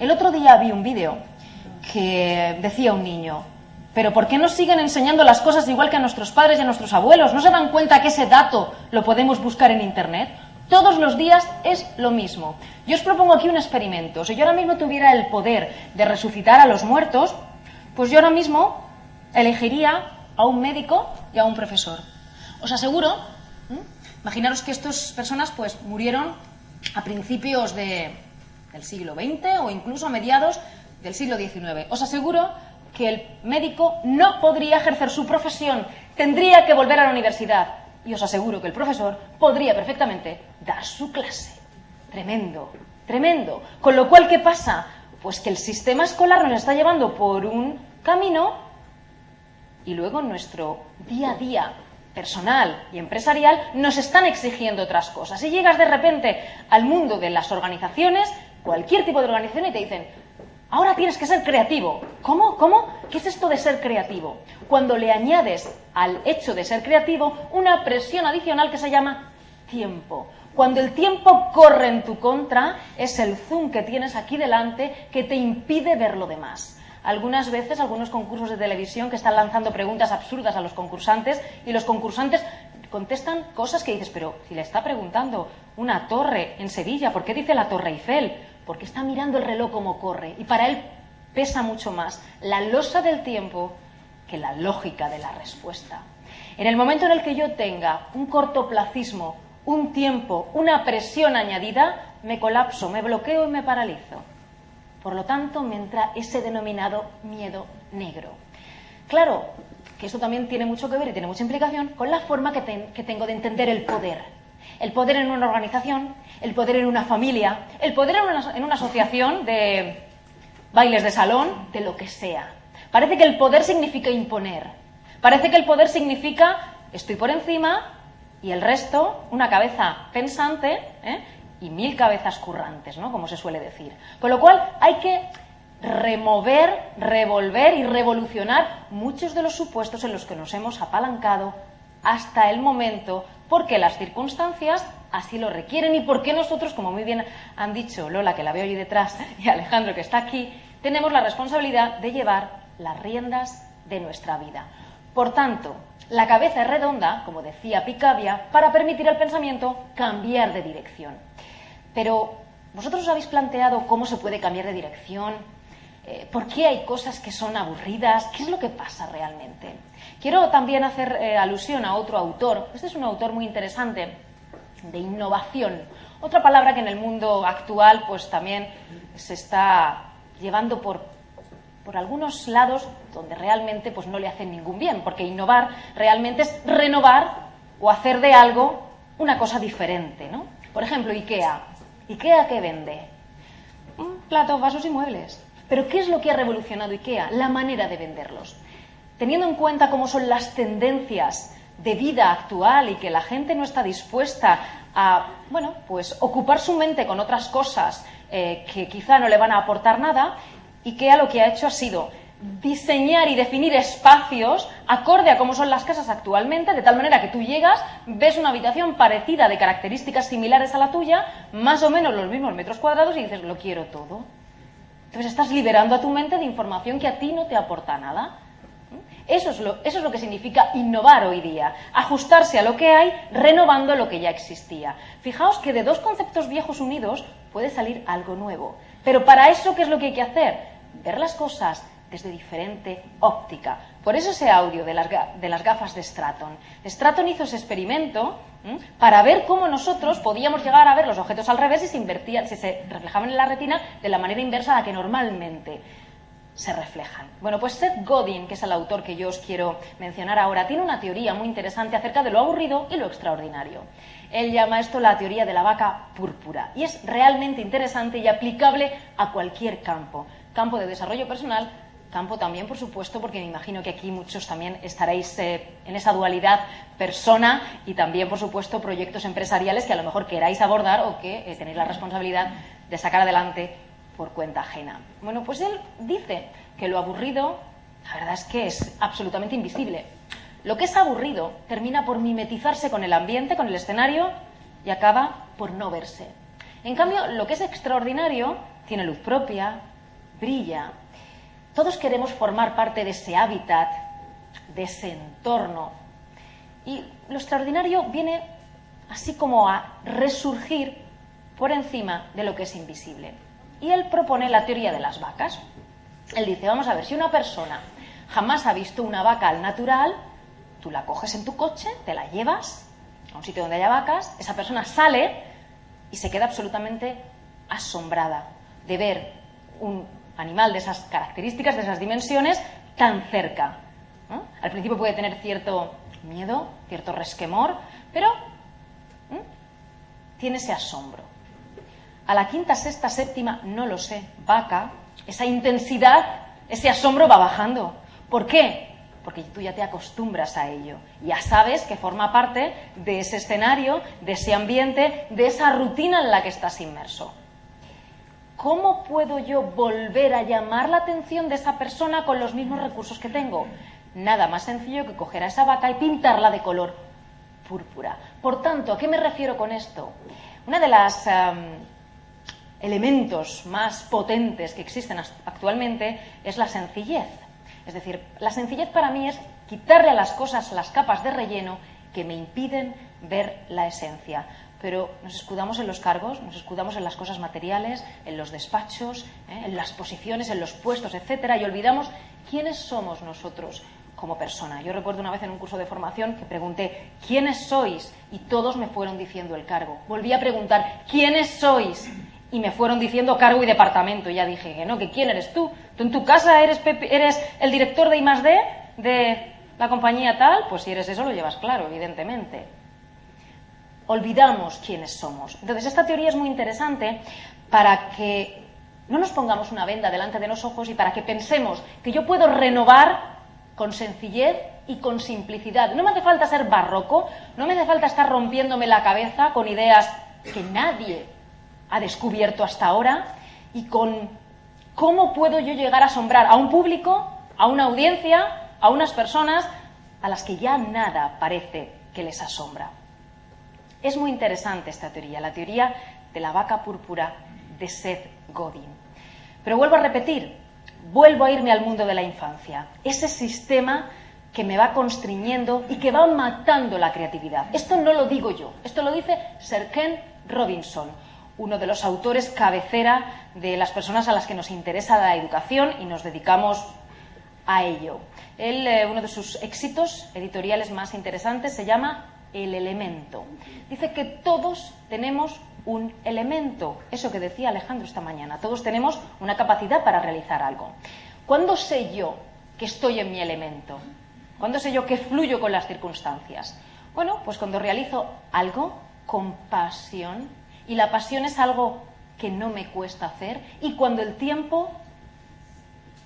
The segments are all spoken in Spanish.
El otro día vi un vídeo que decía un niño, pero ¿por qué nos siguen enseñando las cosas igual que a nuestros padres y a nuestros abuelos? ¿No se dan cuenta que ese dato lo podemos buscar en Internet? Todos los días es lo mismo. Yo os propongo aquí un experimento. Si yo ahora mismo tuviera el poder de resucitar a los muertos, pues yo ahora mismo elegiría a un médico y a un profesor. Os aseguro, imaginaros que estas personas pues murieron a principios del siglo XX o incluso a mediados del siglo XIX. Os aseguro que el médico no podría ejercer su profesión, tendría que volver a la universidad. Y os aseguro que el profesor podría perfectamente dar su clase. Tremendo, tremendo. Con lo cual, ¿qué pasa? Pues que el sistema escolar nos está llevando por un camino y luego nuestro día a día personal y empresarial nos están exigiendo otras cosas. Y llegas de repente al mundo de las organizaciones, cualquier tipo de organización, y te dicen, Ahora tienes que ser creativo. ¿Cómo? ¿Cómo? ¿Qué es esto de ser creativo? Cuando le añades al hecho de ser creativo una presión adicional que se llama tiempo. Cuando el tiempo corre en tu contra, es el zoom que tienes aquí delante que te impide ver lo demás. Algunas veces, algunos concursos de televisión que están lanzando preguntas absurdas a los concursantes y los concursantes contestan cosas que dices, pero si le está preguntando una torre en Sevilla, ¿por qué dice la Torre Eiffel? porque está mirando el reloj como corre y para él pesa mucho más la losa del tiempo que la lógica de la respuesta. En el momento en el que yo tenga un cortoplacismo, un tiempo, una presión añadida, me colapso, me bloqueo y me paralizo. Por lo tanto, me entra ese denominado miedo negro. Claro, que esto también tiene mucho que ver y tiene mucha implicación con la forma que, que tengo de entender el poder el poder en una organización, el poder en una familia, el poder en una, asociación de bailes de salón, de lo que sea. Parece que el poder significa imponer. Parece que el poder significa estoy por encima y el resto, una cabeza pensante ¿eh? y mil cabezas currantes, ¿no? Como se suele decir. Con lo cual hay que remover, revolver y revolucionar muchos de los supuestos en los que nos hemos apalancado hasta el momento porque las circunstancias así lo requieren y porque nosotros, como muy bien han dicho Lola, que la veo allí detrás, y Alejandro, que está aquí, tenemos la responsabilidad de llevar las riendas de nuestra vida. Por tanto, la cabeza es redonda, como decía Picabia, para permitir al pensamiento cambiar de dirección. Pero, ¿vosotros os habéis planteado cómo se puede cambiar de dirección? Eh, ¿Por qué hay cosas que son aburridas? ¿Qué es lo que pasa realmente? Quiero también hacer eh, alusión a otro autor. Este es un autor muy interesante de innovación. Otra palabra que en el mundo actual pues también se está llevando por, por algunos lados donde realmente pues no le hacen ningún bien, porque innovar realmente es renovar o hacer de algo una cosa diferente, ¿no? Por ejemplo, IKEA. ¿IKEA qué vende? Platos, vasos y muebles. Pero ¿qué es lo que ha revolucionado IKEA? La manera de venderlos teniendo en cuenta cómo son las tendencias de vida actual y que la gente no está dispuesta a, bueno, pues ocupar su mente con otras cosas eh, que quizá no le van a aportar nada, y que a lo que ha hecho ha sido diseñar y definir espacios acorde a cómo son las casas actualmente, de tal manera que tú llegas, ves una habitación parecida de características similares a la tuya, más o menos los mismos metros cuadrados y dices, lo quiero todo. Entonces estás liberando a tu mente de información que a ti no te aporta nada. Eso es, lo, que significa innovar hoy día, ajustarse a lo que hay, renovando lo que ya existía. Fijaos que de dos conceptos viejos unidos puede salir algo nuevo. Pero para eso, ¿qué es lo que hay que hacer? Ver las cosas desde diferente óptica. Por eso ese audio de las, gafas de Stratton. Stratton hizo ese experimento para ver cómo nosotros podíamos llegar a ver los objetos al revés y se si se reflejaban en la retina de la manera inversa a la que normalmente se reflejan. Bueno, pues Seth Godin, que es el autor que yo os quiero mencionar ahora, tiene una teoría muy interesante acerca de lo aburrido y lo extraordinario. Él llama esto la teoría de la vaca púrpura y es realmente interesante y aplicable a cualquier campo. Campo de desarrollo personal, campo también, por supuesto, porque me imagino que aquí muchos también estaréis eh, en esa dualidad persona y también, por supuesto, proyectos empresariales que a lo mejor queráis abordar o que eh, tenéis la responsabilidad de sacar adelante por cuenta ajena. Bueno, pues él dice que lo aburrido, la verdad es que es absolutamente invisible. Lo que es aburrido termina por mimetizarse con el ambiente, con el escenario y acaba por no verse. En cambio, lo que es extraordinario tiene luz propia, brilla. Todos queremos formar parte de ese hábitat, de ese entorno. Y lo extraordinario viene así como a resurgir por encima de lo que es invisible. Y él propone la teoría de las vacas. Él dice, vamos a ver, si una persona jamás ha visto una vaca al natural, tú la coges en tu coche, te la llevas a un sitio donde haya vacas, esa persona sale y se queda absolutamente asombrada de ver un animal de esas características, de esas dimensiones, tan cerca. Al principio puede tener cierto miedo, cierto resquemor, pero tiene ese asombro. A la quinta, sexta, séptima, no lo sé, vaca, esa intensidad, ese asombro va bajando. ¿Por qué? Porque tú ya te acostumbras a ello. Ya sabes que forma parte de ese escenario, de ese ambiente, de esa rutina en la que estás inmerso. ¿Cómo puedo yo volver a llamar la atención de esa persona con los mismos recursos que tengo? Nada más sencillo que coger a esa vaca y pintarla de color púrpura. Por tanto, ¿a qué me refiero con esto? Uno de los elementos más potentes que existen actualmente es la sencillez. Es decir, la sencillez para mí es quitarle a las cosas las capas de relleno que me impiden ver la esencia. Pero nos escudamos en los cargos, nos escudamos en las cosas materiales, en los despachos, ¿eh? en las posiciones, en los puestos, etcétera, y olvidamos quiénes somos nosotros como persona. Yo recuerdo una vez en un curso de formación que pregunté ¿quiénes sois? y todos me fueron diciendo el cargo. Volví a preguntar ¿quiénes sois? y me fueron diciendo cargo y departamento. Y ya dije que no, que quién eres tú. ¿Tú en tu casa eres, eres el director de I+D de la compañía tal? Pues si eres eso lo llevas claro, evidentemente. Olvidamos quiénes somos. Entonces, esta teoría es muy interesante para que no nos pongamos una venda delante de los ojos y para que pensemos que yo puedo renovar con sencillez y con simplicidad. No me hace falta ser barroco, no me hace falta estar rompiéndome la cabeza con ideas que nadie ha descubierto hasta ahora y con cómo puedo yo llegar a asombrar a un público, a una audiencia, a unas personas a las que ya nada parece que les asombra. Es muy interesante esta teoría, la teoría de la vaca púrpura de Seth Godin. Pero vuelvo a repetir, vuelvo a irme al mundo de la infancia, ese sistema que me va constriñendo y que va matando la creatividad. Esto no lo digo yo, esto lo dice Sir Ken Robinson, uno de los autores cabecera de las personas a las que nos interesa la educación y nos dedicamos a ello. Él, eh, uno de sus éxitos editoriales más interesantes se llama El elemento. Dice que todos tenemos un elemento, eso que decía Alejandro esta mañana, todos tenemos una capacidad para realizar algo. ¿Cuándo sé yo que estoy en mi elemento? ¿Cuándo sé yo que fluyo con las circunstancias? Bueno, pues cuando realizo algo con pasión, y la pasión es algo que no me cuesta hacer y cuando el tiempo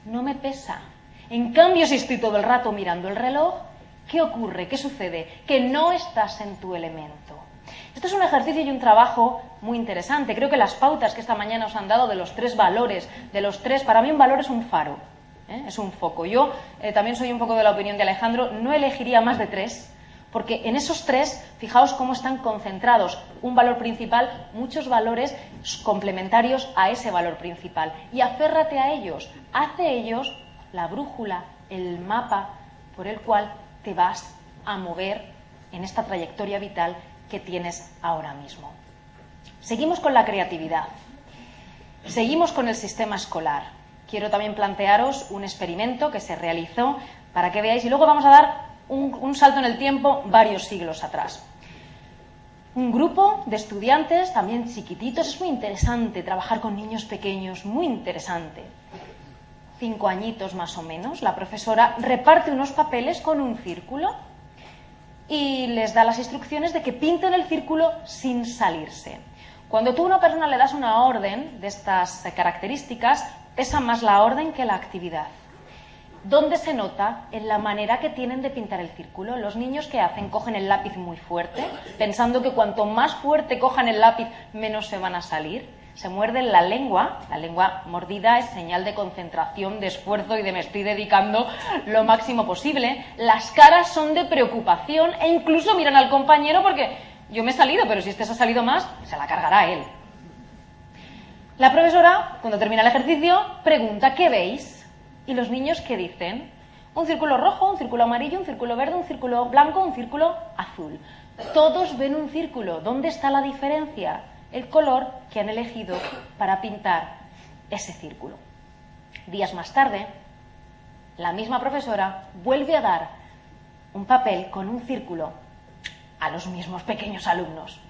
no me pesa. En cambio, si estoy todo el rato mirando el reloj, ¿qué ocurre? ¿Qué sucede? Que no estás en tu elemento. Esto es un ejercicio y un trabajo muy interesante. Creo que las pautas que esta mañana os han dado de los tres valores, de los tres, para mí un valor es un faro, ¿eh? es un foco. Yo eh, también soy un poco de la opinión de Alejandro, no elegiría más de tres, porque en esos tres, fijaos cómo están concentrados un valor principal, muchos valores complementarios a ese valor principal. Y aférrate a ellos, hace ellos la brújula, el mapa por el cual te vas a mover en esta trayectoria vital que tienes ahora mismo. Seguimos con la creatividad. Seguimos con el sistema escolar. Quiero también plantearos un experimento que se realizó para que veáis y luego vamos a dar un, salto en el tiempo varios siglos atrás. Un grupo de estudiantes, también chiquititos, es muy interesante trabajar con niños pequeños, muy interesante. Cinco añitos más o menos, la profesora reparte unos papeles con un círculo y les da las instrucciones de que pinten el círculo sin salirse. Cuando tú a una persona le das una orden de estas características, pesa más la orden que la actividad. ¿Dónde se nota? En la manera que tienen de pintar el círculo. Los niños que hacen cogen el lápiz muy fuerte, pensando que cuanto más fuerte cojan el lápiz, menos se van a salir. Se muerden la lengua. La lengua mordida es señal de concentración, de esfuerzo y de me estoy dedicando lo máximo posible. Las caras son de preocupación e incluso miran al compañero porque yo me he salido, pero si este se ha salido más, se la cargará él. La profesora, cuando termina el ejercicio, pregunta, ¿qué veis? Y los niños, ¿qué dicen? Un círculo rojo, un círculo amarillo, un círculo verde, un círculo blanco, un círculo azul. Todos ven un círculo. ¿Dónde está la diferencia? El color que han elegido para pintar ese círculo. Días más tarde, la misma profesora vuelve a dar un papel con un círculo a los mismos pequeños alumnos.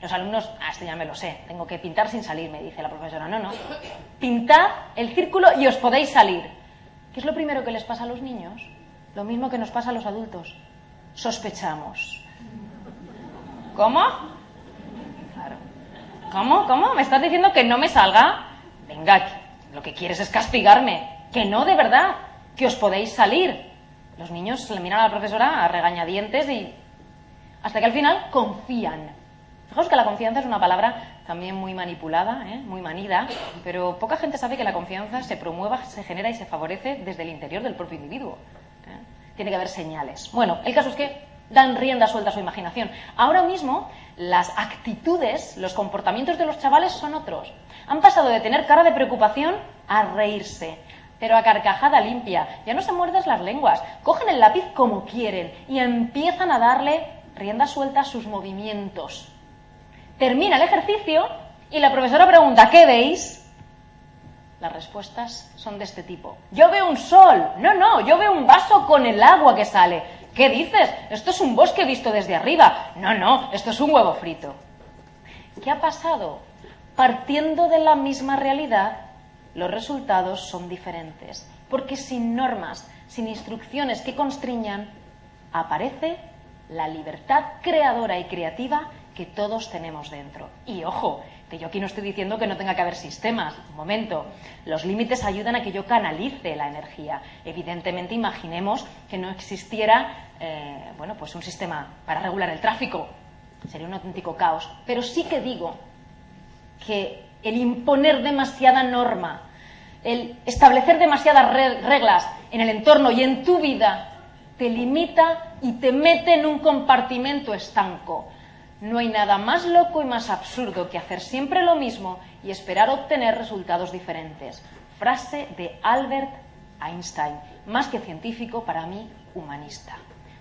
Los alumnos, ah, esto ya me lo sé, tengo que pintar sin salir, me dice la profesora. No, no. Pintad el círculo y os podéis salir. ¿Qué es lo primero que les pasa a los niños? Lo mismo que nos pasa a los adultos. Sospechamos. ¿Cómo? ¿Cómo? ¿Cómo? ¿Me estás diciendo que no me salga? Venga, lo que quieres es castigarme. Que no, de verdad. Que os podéis salir. Los niños le miran a la profesora a regañadientes y. hasta que al final confían Fijaos que la confianza es una palabra también muy manipulada, ¿eh? muy manida, pero poca gente sabe que la confianza se promueva, se genera y se favorece desde el interior del propio individuo. ¿eh? Tiene que haber señales. Bueno, el caso es que dan rienda suelta a su imaginación. Ahora mismo las actitudes, los comportamientos de los chavales son otros. Han pasado de tener cara de preocupación a reírse, pero a carcajada limpia. Ya no se muerden las lenguas, cogen el lápiz como quieren y empiezan a darle rienda suelta a sus movimientos. Termina el ejercicio y la profesora pregunta, ¿qué veis? Las respuestas son de este tipo. Yo veo un sol. No, no, yo veo un vaso con el agua que sale. ¿Qué dices? Esto es un bosque visto desde arriba. No, no, esto es un huevo frito. ¿Qué ha pasado? Partiendo de la misma realidad, los resultados son diferentes. Porque sin normas, sin instrucciones que constriñan, aparece la libertad creadora y creativa que todos tenemos dentro. Y ojo, que yo aquí no estoy diciendo que no tenga que haber sistemas. Un momento, los límites ayudan a que yo canalice la energía. Evidentemente, imaginemos que no existiera, eh, bueno, pues un sistema para regular el tráfico. Sería un auténtico caos. Pero sí que digo que el imponer demasiada norma, el establecer demasiadas reglas en el entorno y en tu vida, te limita y te mete en un compartimento estanco. No hay nada más loco y más absurdo que hacer siempre lo mismo y esperar obtener resultados diferentes. Frase de Albert Einstein, más que científico, para mí, humanista.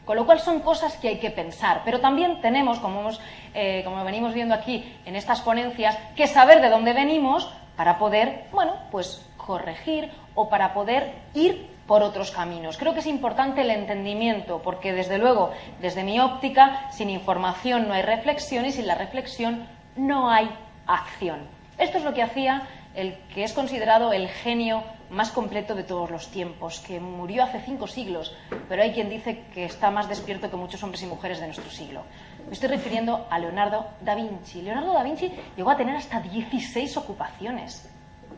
Con lo cual son cosas que hay que pensar, pero también tenemos, como, eh, venimos viendo aquí en estas ponencias, que saber de dónde venimos para poder, bueno, pues corregir o para poder ir por otros caminos. Creo que es importante el entendimiento, porque desde luego, desde mi óptica, sin información no hay reflexión y sin la reflexión no hay acción. Esto es lo que hacía el que es considerado el genio más completo de todos los tiempos, que murió hace cinco siglos, pero hay quien dice que está más despierto que muchos hombres y mujeres de nuestro siglo. Me estoy refiriendo a Leonardo da Vinci. Leonardo da Vinci llegó a tener hasta 16 ocupaciones.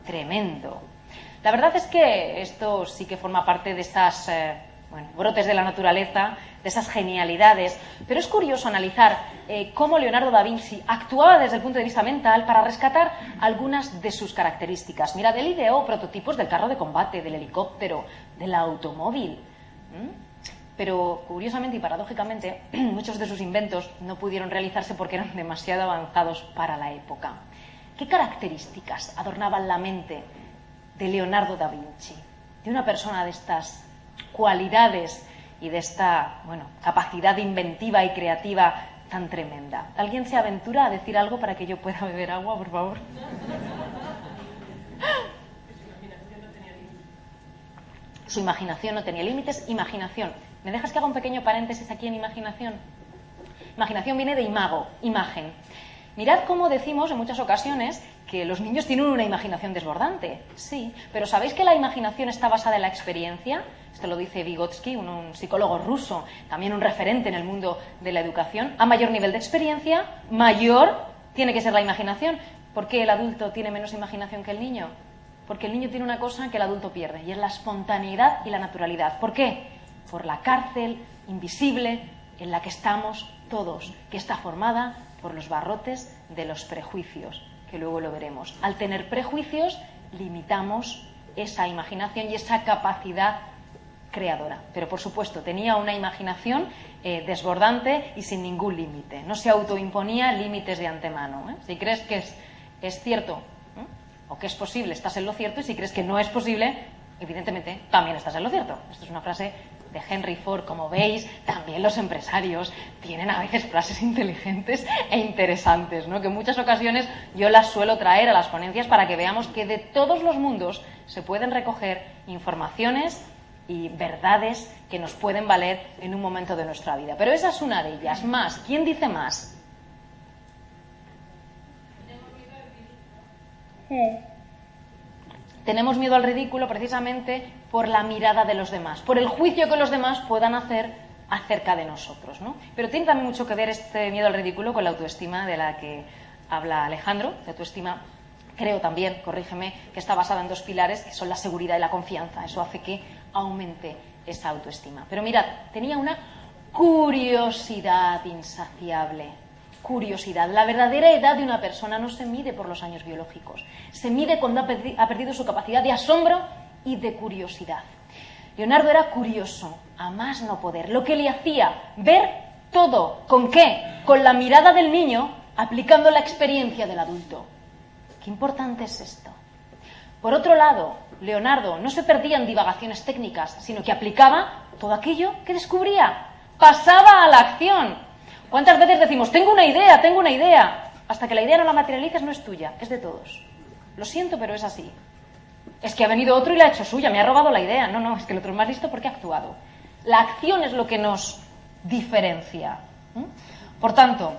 Tremendo. La verdad es que esto sí que forma parte de esas eh, brotes de la naturaleza, de esas genialidades, pero es curioso analizar eh, cómo Leonardo da Vinci actuaba desde el punto de vista mental para rescatar algunas de sus características. Mira, él ideó prototipos del carro de combate, del helicóptero, del automóvil. Pero curiosamente y paradójicamente, muchos de sus inventos no pudieron realizarse porque eran demasiado avanzados para la época. ¿Qué características adornaban la mente de Leonardo da Vinci, de una persona de estas cualidades y de esta bueno, capacidad inventiva y creativa tan tremenda. ¿Alguien se aventura a decir algo para que yo pueda beber agua, por favor? Su imaginación no tenía límites. Imaginación. ¿Me dejas que haga un pequeño paréntesis aquí en imaginación? Imaginación viene de imago, imagen. Mirad cómo decimos en muchas ocasiones que los niños tienen una imaginación desbordante. Sí, pero ¿sabéis que la imaginación está basada en la experiencia? Esto lo dice Vygotsky, un, psicólogo ruso, también un referente en el mundo de la educación. A mayor nivel de experiencia, mayor tiene que ser la imaginación. ¿Por qué el adulto tiene menos imaginación que el niño? Porque el niño tiene una cosa que el adulto pierde, y es la espontaneidad y la naturalidad. ¿Por qué? Por la cárcel invisible en la que estamos todos, que está formada por los barrotes de los prejuicios, que luego lo veremos. Al tener prejuicios, limitamos esa imaginación y esa capacidad creadora. Pero por supuesto, tenía una imaginación eh, desbordante y sin ningún límite. No se autoimponía límites de antemano. ¿eh? Si crees que es, es cierto o que es posible, estás en lo cierto, y si crees que no es posible, evidentemente también estás en lo cierto. Esto es una frase de Henry Ford, como veis, también los empresarios tienen a veces frases inteligentes e interesantes, ¿no? que en muchas ocasiones yo las suelo traer a las ponencias para que veamos que de todos los mundos se pueden recoger informaciones y verdades que nos pueden valer en un momento de nuestra vida. Pero esa es una de ellas. Más, ¿quién dice más? Tenemos miedo al ridículo precisamente por la mirada de los demás, por el juicio que los demás puedan hacer acerca de nosotros. ¿no? Pero tiene también mucho que ver este miedo al ridículo con la autoestima de la que habla Alejandro, de autoestima. Creo también, corrígeme, que está basada en dos pilares, que son la seguridad y la confianza. Eso hace que aumente esa autoestima. Pero mirad, tenía una curiosidad insaciable curiosidad. La verdadera edad de una persona no se mide por los años biológicos, se mide cuando ha, perdido su capacidad de asombro y de curiosidad. Leonardo era curioso, a más no poder, lo que le hacía ver todo. ¿Con qué? Con la mirada del niño aplicando la experiencia del adulto. Qué importante es esto. Por otro lado, Leonardo no se perdía en divagaciones técnicas, sino que aplicaba todo aquello que descubría. Pasaba a la acción. ¿Cuántas veces decimos, tengo una idea, tengo una idea? Hasta que la idea no la materializas no es tuya, es de todos. Lo siento, pero es así. Es que ha venido otro y la ha hecho suya, me ha robado la idea. No, no, es que el otro es más listo porque ha actuado. La acción es lo que nos diferencia. Por tanto,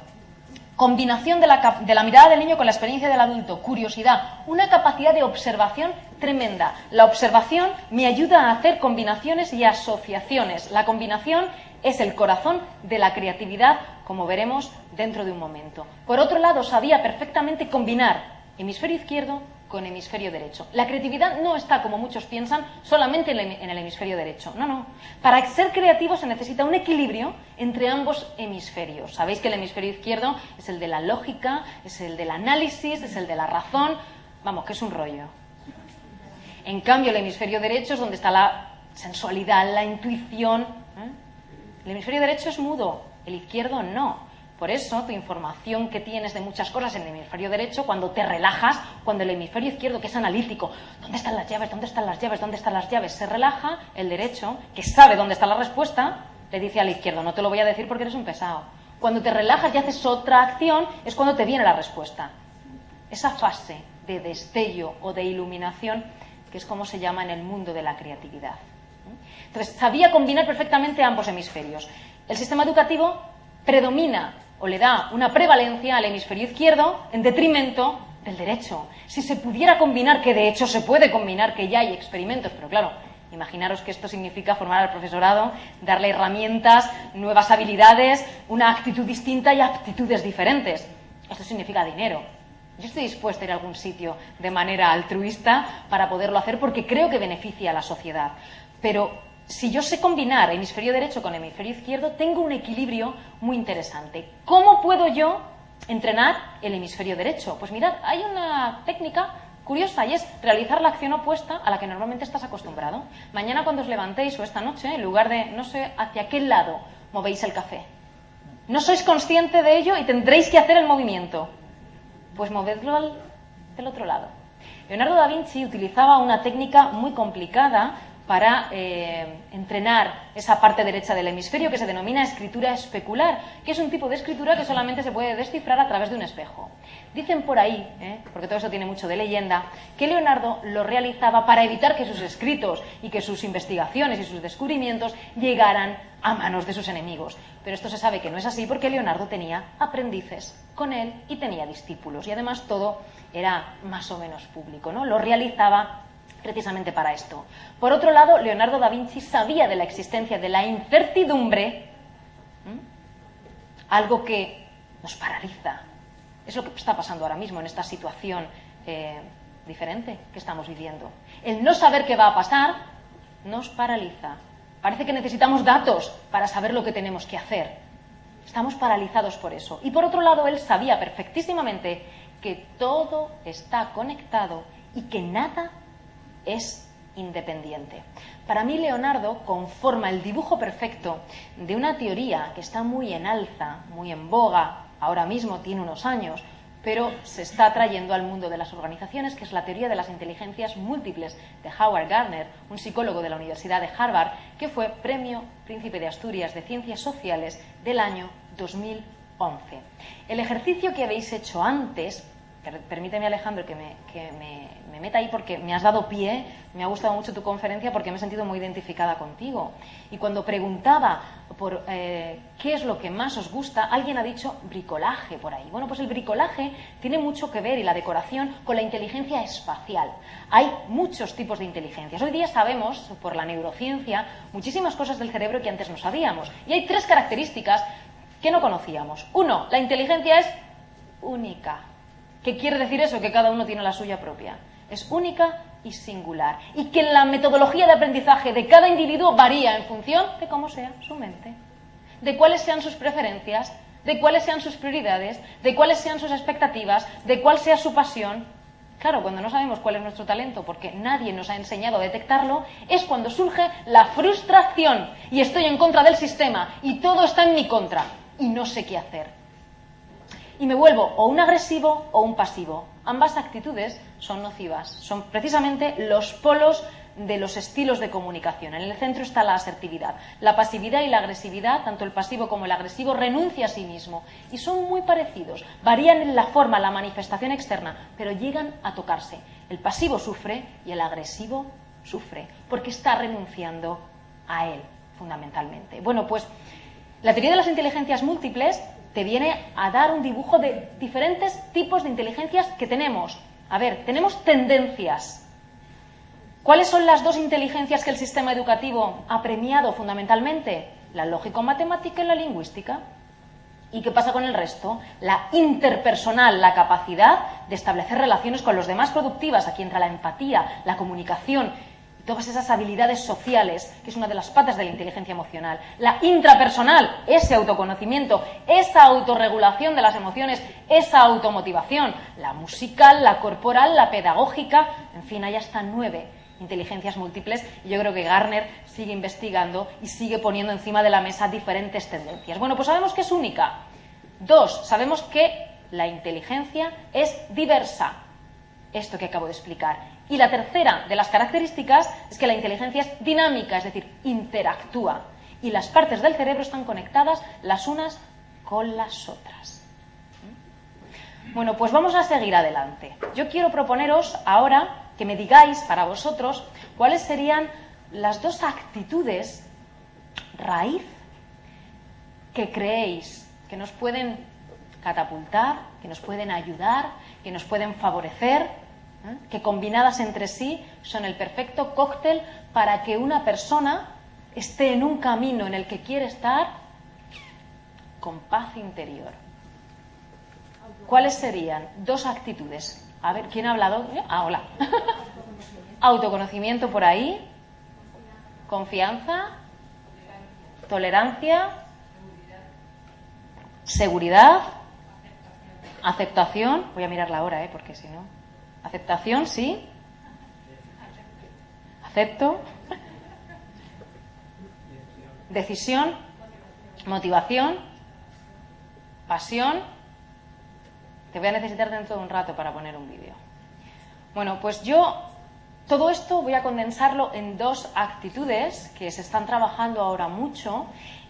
combinación de la, de la, mirada del niño con la experiencia del adulto, curiosidad, una capacidad de observación tremenda. La observación me ayuda a hacer combinaciones y asociaciones. La combinación es el corazón de la creatividad, como veremos dentro de un momento. Por otro lado, sabía perfectamente combinar hemisferio izquierdo con hemisferio derecho. La creatividad no está, como muchos piensan, solamente en el hemisferio derecho. No, no. Para ser creativo se necesita un equilibrio entre ambos hemisferios. Sabéis que el hemisferio izquierdo es el de la lógica, es el del análisis, es el de la razón. Vamos, que es un rollo. En cambio, el hemisferio derecho es donde está la sensualidad, la intuición. ¿eh? El hemisferio derecho es mudo, el izquierdo no. Por eso, tu información que tienes de muchas cosas en el hemisferio derecho, cuando te relajas, cuando el hemisferio izquierdo, que es analítico, ¿dónde están las llaves? ¿Dónde están las llaves? ¿Dónde están las llaves? Se relaja, el derecho, que sabe dónde está la respuesta, le dice al izquierdo, no te lo voy a decir porque eres un pesado. Cuando te relajas y haces otra acción, es cuando te viene la respuesta. Esa fase de destello o de iluminación, que es como se llama en el mundo de la creatividad. Entonces, sabía combinar perfectamente ambos hemisferios. El sistema educativo predomina o le da una prevalencia al hemisferio izquierdo en detrimento del derecho. Si se pudiera combinar, que de hecho se puede combinar, que ya hay experimentos, pero claro, imaginaros que esto significa formar al profesorado, darle herramientas, nuevas habilidades, una actitud distinta y aptitudes diferentes. Esto significa dinero. Yo estoy dispuesta a ir a algún sitio de manera altruista para poderlo hacer porque creo que beneficia a la sociedad. Pero si yo sé combinar hemisferio derecho con hemisferio izquierdo, tengo un equilibrio muy interesante. ¿Cómo puedo yo entrenar el hemisferio derecho? Pues mirad, hay una técnica curiosa y es realizar la acción opuesta a la que normalmente estás acostumbrado. Mañana cuando os levantéis o esta noche, en lugar de no sé hacia qué lado movéis el café, no sois consciente de ello y tendréis que hacer el movimiento. Pues movedlo al, del otro lado. Leonardo da Vinci utilizaba una técnica muy complicada para eh, entrenar esa parte derecha del hemisferio que se denomina escritura especular, que es un tipo de escritura que solamente se puede descifrar a través de un espejo. Dicen por ahí, eh, porque todo eso tiene mucho de leyenda, que Leonardo lo realizaba para evitar que sus escritos y que sus investigaciones y sus descubrimientos llegaran a manos de sus enemigos. Pero esto se sabe que no es así porque Leonardo tenía aprendices con él y tenía discípulos y además todo era más o menos público, ¿no? Lo realizaba precisamente para esto. Por otro lado, Leonardo da Vinci sabía de la existencia de la incertidumbre, algo que nos paraliza. Es lo que está pasando ahora mismo en esta situación eh, diferente que estamos viviendo. El no saber qué va a pasar nos paraliza. Parece que necesitamos datos para saber lo que tenemos que hacer. Estamos paralizados por eso. Y por otro lado, él sabía perfectísimamente que todo está conectado y que nada es independiente. Para mí, Leonardo conforma el dibujo perfecto de una teoría que está muy en alza, muy en boga, ahora mismo tiene unos años, pero se está trayendo al mundo de las organizaciones, que es la teoría de las inteligencias múltiples de Howard Gardner, un psicólogo de la Universidad de Harvard, que fue Premio Príncipe de Asturias de Ciencias Sociales del año 2011. El ejercicio que habéis hecho antes permíteme Alejandro que, me, que me, meta ahí porque me has dado pie, me ha gustado mucho tu conferencia porque me he sentido muy identificada contigo. Y cuando preguntaba por eh, qué es lo que más os gusta, alguien ha dicho bricolaje por ahí. Bueno, pues el bricolaje tiene mucho que ver y la decoración con la inteligencia espacial. Hay muchos tipos de inteligencias. Hoy día sabemos, por la neurociencia, muchísimas cosas del cerebro que antes no sabíamos. Y hay tres características que no conocíamos. Uno, la inteligencia es única ¿Qué quiere decir eso? Que cada uno tiene la suya propia. Es única y singular. Y que la metodología de aprendizaje de cada individuo varía en función de cómo sea su mente, de cuáles sean sus preferencias, de cuáles sean sus prioridades, de cuáles sean sus expectativas, de cuál sea su pasión. Claro, cuando no sabemos cuál es nuestro talento porque nadie nos ha enseñado a detectarlo, es cuando surge la frustración y estoy en contra del sistema y todo está en mi contra y no sé qué hacer y me vuelvo o un agresivo o un pasivo. Ambas actitudes son nocivas, son precisamente los polos de los estilos de comunicación. En el centro está la asertividad. La pasividad y la agresividad, tanto el pasivo como el agresivo, renuncia a sí mismo y son muy parecidos. Varían en la forma, la manifestación externa, pero llegan a tocarse. El pasivo sufre y el agresivo sufre porque está renunciando a él, fundamentalmente. Bueno, pues la teoría de las inteligencias múltiples te viene a dar un dibujo de diferentes tipos de inteligencias que tenemos. A ver, tenemos tendencias. ¿Cuáles son las dos inteligencias que el sistema educativo ha premiado fundamentalmente? La lógico-matemática y la lingüística. ¿Y qué pasa con el resto? La interpersonal, la capacidad de establecer relaciones con los demás productivas. Aquí entra la empatía, la comunicación, todas esas habilidades sociales, que es una de las patas de la inteligencia emocional, la intrapersonal, ese autoconocimiento, esa autorregulación de las emociones, esa automotivación, la musical, la corporal, la pedagógica, en fin, hay hasta nueve inteligencias múltiples y yo creo que Garner sigue investigando y sigue poniendo encima de la mesa diferentes tendencias. Bueno, pues sabemos que es única. Dos, sabemos que la inteligencia es diversa. Esto que acabo de explicar. Y la tercera de las características es que la inteligencia es dinámica, es decir, interactúa. Y las partes del cerebro están conectadas las unas con las otras. Bueno, pues vamos a seguir adelante. Yo quiero proponeros ahora que me digáis para vosotros cuáles serían las dos actitudes raíz que creéis que nos pueden catapultar, que nos pueden ayudar, que nos pueden favorecer que combinadas entre sí son el perfecto cóctel para que una persona esté en un camino en el que quiere estar con paz interior. ¿Cuáles serían dos actitudes? A ver, ¿quién ha hablado? Ah, hola. Autoconocimiento por ahí, confianza, tolerancia, seguridad, aceptación. Voy a mirar la hora, ¿eh? porque si no. Aceptación, sí. Acepto. Decisión, motivación, pasión. Te voy a necesitar dentro de un rato para poner un vídeo. Bueno, pues yo todo esto voy a condensarlo en dos actitudes que se están trabajando ahora mucho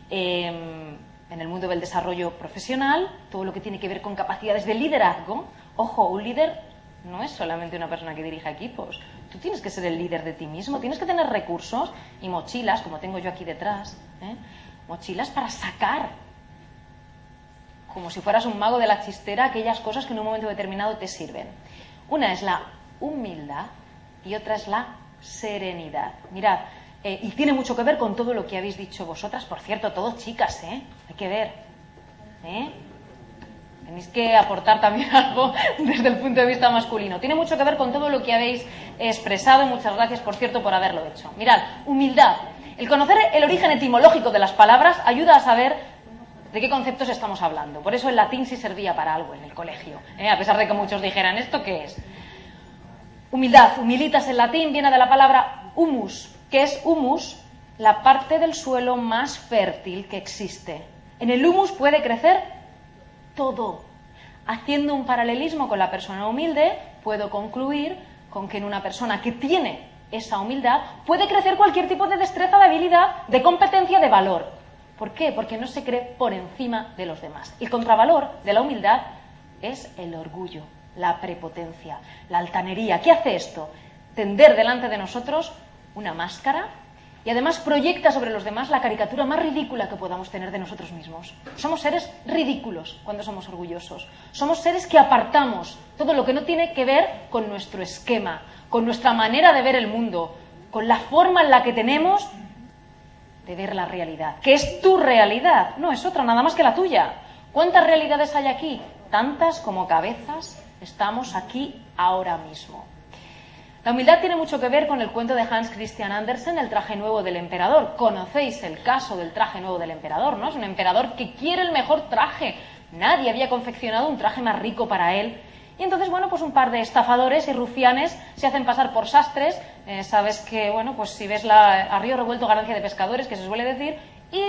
em, en el mundo del desarrollo profesional, todo lo que tiene que ver con capacidades de liderazgo. Ojo, un líder no es solamente una persona que dirija equipos. Tú tienes que ser el líder de ti mismo, tienes que tener recursos y mochilas, como tengo yo aquí detrás, ¿eh? mochilas para sacar, como si fueras un mago de la chistera, aquellas cosas que en un momento determinado te sirven. Una es la humildad y otra es la serenidad. Mirad, eh, y tiene mucho que ver con todo lo que habéis dicho vosotras, por cierto, todos chicas, ¿eh? Hay que ver. ¿eh? Tenéis que aportar también algo desde el punto de vista masculino. Tiene mucho que ver con todo lo que habéis expresado y muchas gracias, por cierto, por haberlo hecho. Mirad, humildad. El conocer el origen etimológico de las palabras ayuda a saber de qué conceptos estamos hablando. Por eso el latín sí servía para algo en el colegio, ¿eh? a pesar de que muchos dijeran, ¿esto qué es? Humildad, humilitas en latín viene de la palabra humus, que es humus, la parte del suelo más fértil que existe. En el humus puede crecer todo. Haciendo un paralelismo con la persona humilde, puedo concluir con que en una persona que tiene esa humildad puede crecer cualquier tipo de destreza, de habilidad, de competencia, de valor. ¿Por qué? Porque no se cree por encima de los demás. El contravalor de la humildad es el orgullo, la prepotencia, la altanería. ¿Qué hace esto? Tender delante de nosotros una máscara y además proyecta sobre los demás la caricatura más ridícula que podamos tener de nosotros mismos. Somos seres ridículos cuando somos orgullosos. Somos seres que apartamos todo lo que no tiene que ver con nuestro esquema, con nuestra manera de ver el mundo, con la forma en la que tenemos de ver la realidad, que es tu realidad, no es otra, nada más que la tuya. ¿Cuántas realidades hay aquí? Tantas como cabezas estamos aquí ahora mismo. La humildad tiene mucho que ver con el cuento de Hans Christian Andersen, El traje nuevo del emperador. Conocéis el caso del traje nuevo del emperador, ¿no? Es un emperador que quiere el mejor traje. Nadie había confeccionado un traje más rico para él. Y entonces, bueno, pues un par de estafadores y rufianes se hacen pasar por sastres. Eh, sabes que, bueno, pues si ves la, a revuelto ganancia de pescadores, que se suele decir, y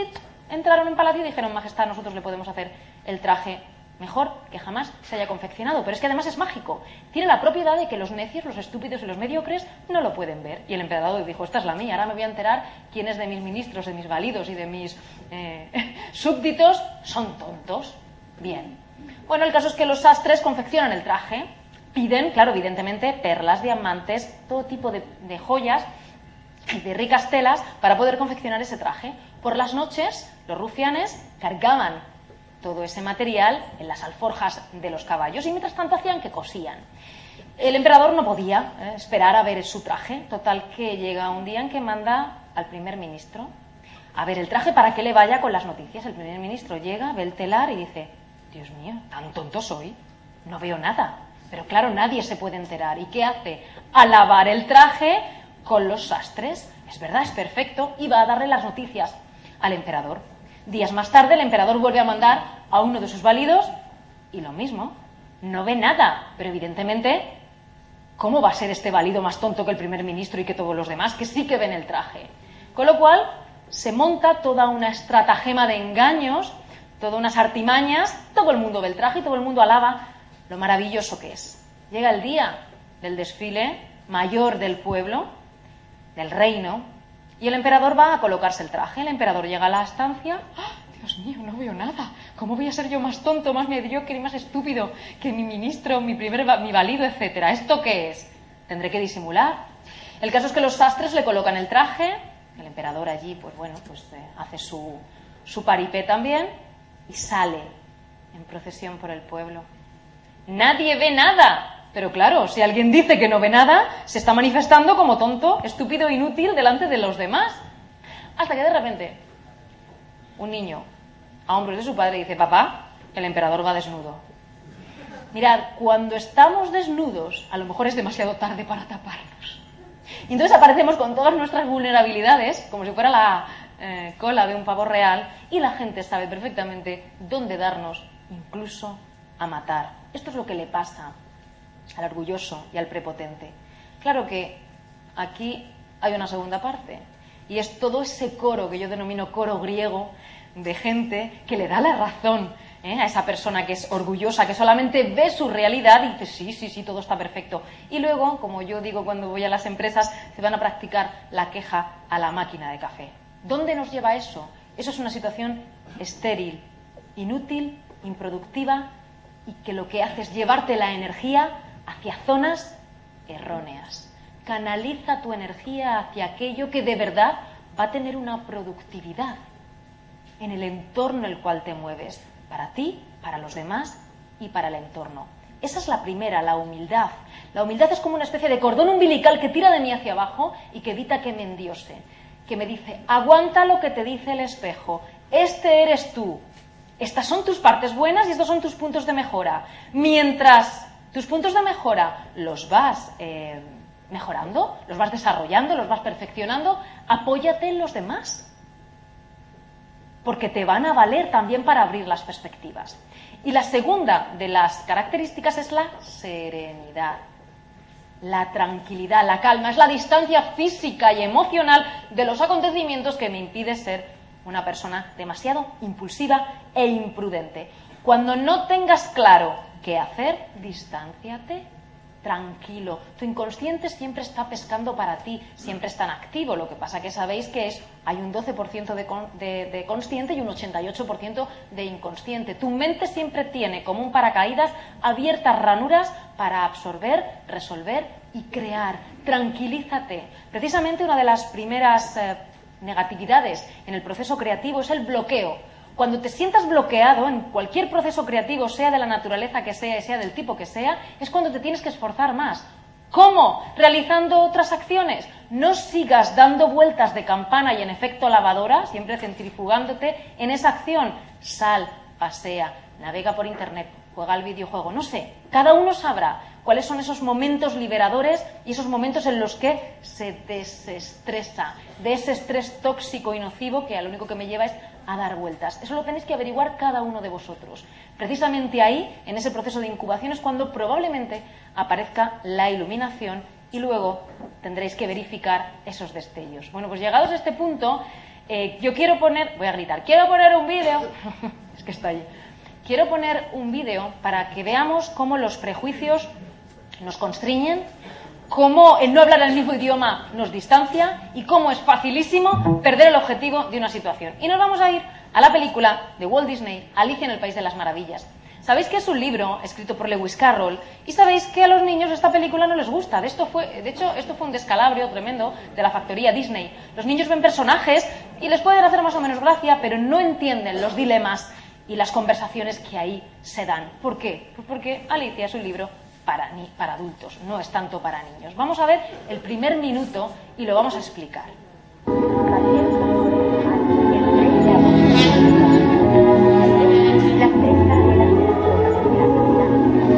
entraron en palacio y dijeron, Majestad, nosotros le podemos hacer el traje mejor que jamás se haya confeccionado. Pero es que además es mágico. Tiene la propiedad de que los necios, los estúpidos y los mediocres no lo pueden ver. Y el emperador dijo, esta es la mía, ahora me voy a enterar quiénes de mis ministros, de mis validos y de mis eh, súbditos son tontos. Bien. Bueno, el caso es que los sastres confeccionan el traje, piden, claro, evidentemente, perlas, diamantes, todo tipo de, de joyas y de ricas telas para poder confeccionar ese traje. Por las noches, los rufianes cargaban todo ese material en las alforjas de los caballos y mientras tanto hacían que cosían. El emperador no podía eh, esperar a ver su traje, total que llega un día en que manda al primer ministro a ver el traje para que le vaya con las noticias. El primer ministro llega, ve el telar y dice, Dios mío, tan tonto soy, no veo nada. Pero claro, nadie se puede enterar. ¿Y qué hace? Alabar el traje con los sastres. Es verdad, es perfecto. Y va a darle las noticias al emperador. Días más tarde, el emperador vuelve a mandar a uno de sus válidos y lo mismo. No ve nada, pero evidentemente, ¿cómo va a ser este válido más tonto que el primer ministro y que todos los demás, que sí que ven el traje? Con lo cual, se monta toda una estratagema de engaños, todas unas artimañas, todo el mundo ve el traje y todo el mundo alaba lo maravilloso que es. Llega el día del desfile mayor del pueblo, del reino, y el emperador va a colocarse el traje. El emperador llega a la estancia. ¡Ah! Dios mío, no veo nada. ¿Cómo voy a ser yo más tonto, más mediocre y más estúpido que mi ministro, mi primer, mi valido, etcétera? ¿Esto qué es? Tendré que disimular. El caso es que los sastres le colocan el traje. El emperador allí, pues bueno, pues eh, hace su, su paripé también y sale en procesión por el pueblo. Nadie ve nada. Pero claro, si alguien dice que no ve nada, se está manifestando como tonto, estúpido, inútil delante de los demás. Hasta que de repente un niño a hombros de su padre dice, papá, el emperador va desnudo. Mirad, cuando estamos desnudos, a lo mejor es demasiado tarde para taparnos. Y entonces aparecemos con todas nuestras vulnerabilidades, como si fuera la eh, cola de un pavo real, y la gente sabe perfectamente dónde darnos, incluso a matar. Esto es lo que le pasa al orgulloso y al prepotente. Claro que aquí hay una segunda parte, y es todo ese coro que yo denomino coro griego de gente que le da la razón ¿eh? a esa persona que es orgullosa, que solamente ve su realidad y dice, sí, sí, sí, todo está perfecto. Y luego, como yo digo cuando voy a las empresas, se van a practicar la queja a la máquina de café. ¿Dónde nos lleva eso? Eso es una situación estéril, inútil, improductiva y que lo que hace es llevarte la energía hacia zonas erróneas. Canaliza tu energía hacia aquello que de verdad va a tener una productividad en el entorno en el cual te mueves, para ti, para los demás y para el entorno. Esa es la primera, la humildad. La humildad es como una especie de cordón umbilical que tira de mí hacia abajo y que evita que me endiose, que me dice, aguanta lo que te dice el espejo, este eres tú, estas son tus partes buenas y estos son tus puntos de mejora. Mientras tus puntos de mejora los vas eh, mejorando, los vas desarrollando, los vas perfeccionando, apóyate en los demás porque te van a valer también para abrir las perspectivas. Y la segunda de las características es la serenidad, la tranquilidad, la calma, es la distancia física y emocional de los acontecimientos que me impide ser una persona demasiado impulsiva e imprudente. Cuando no tengas claro ¿Qué hacer? Distánciate tranquilo. Tu inconsciente siempre está pescando para ti, siempre está en activo. Lo que pasa que sabéis que es hay un 12% de, de, consciente y un 88% de inconsciente. Tu mente siempre tiene como un paracaídas abiertas ranuras para absorber, resolver y crear. Tranquilízate. Precisamente una de las primeras eh, negatividades en el proceso creativo es el bloqueo cuando te sientas bloqueado en cualquier proceso creativo, sea de la naturaleza que sea y sea del tipo que sea, es cuando te tienes que esforzar más. ¿Cómo? Realizando otras acciones. No sigas dando vueltas de campana y en efecto lavadora, siempre centrifugándote en esa acción. Sal, pasea, navega por internet, juega al videojuego, no sé. Cada uno sabrá cuáles son esos momentos liberadores y esos momentos en los que se desestresa de ese estrés tóxico y nocivo que a lo único que me lleva es a dar vueltas. Eso lo tenéis que averiguar cada uno de vosotros. Precisamente ahí, en ese proceso de incubación, es cuando probablemente aparezca la iluminación y luego tendréis que verificar esos destellos. Bueno, pues llegados a este punto, eh, yo quiero poner, voy a gritar, quiero poner un vídeo, es que está ahí, quiero poner un vídeo para que veamos cómo los prejuicios nos constriñen, cómo el no hablar el mismo idioma nos distancia y cómo es facilísimo perder el objetivo de una situación. Y nos vamos a ir a la película de Walt Disney, Alicia en el País de las Maravillas. Sabéis que es un libro escrito por Lewis Carroll y sabéis que a los niños esta película no les gusta. De, esto fue, de hecho, esto fue un descalabrio tremendo de la factoría Disney. Los niños ven personajes y les pueden hacer más o menos gracia, pero no entienden los dilemas y las conversaciones que ahí se dan. ¿Por qué? Pues porque Alicia es un libro para, para adultos, no es tanto para niños. Vamos a ver el primer minuto y lo vamos a explicar.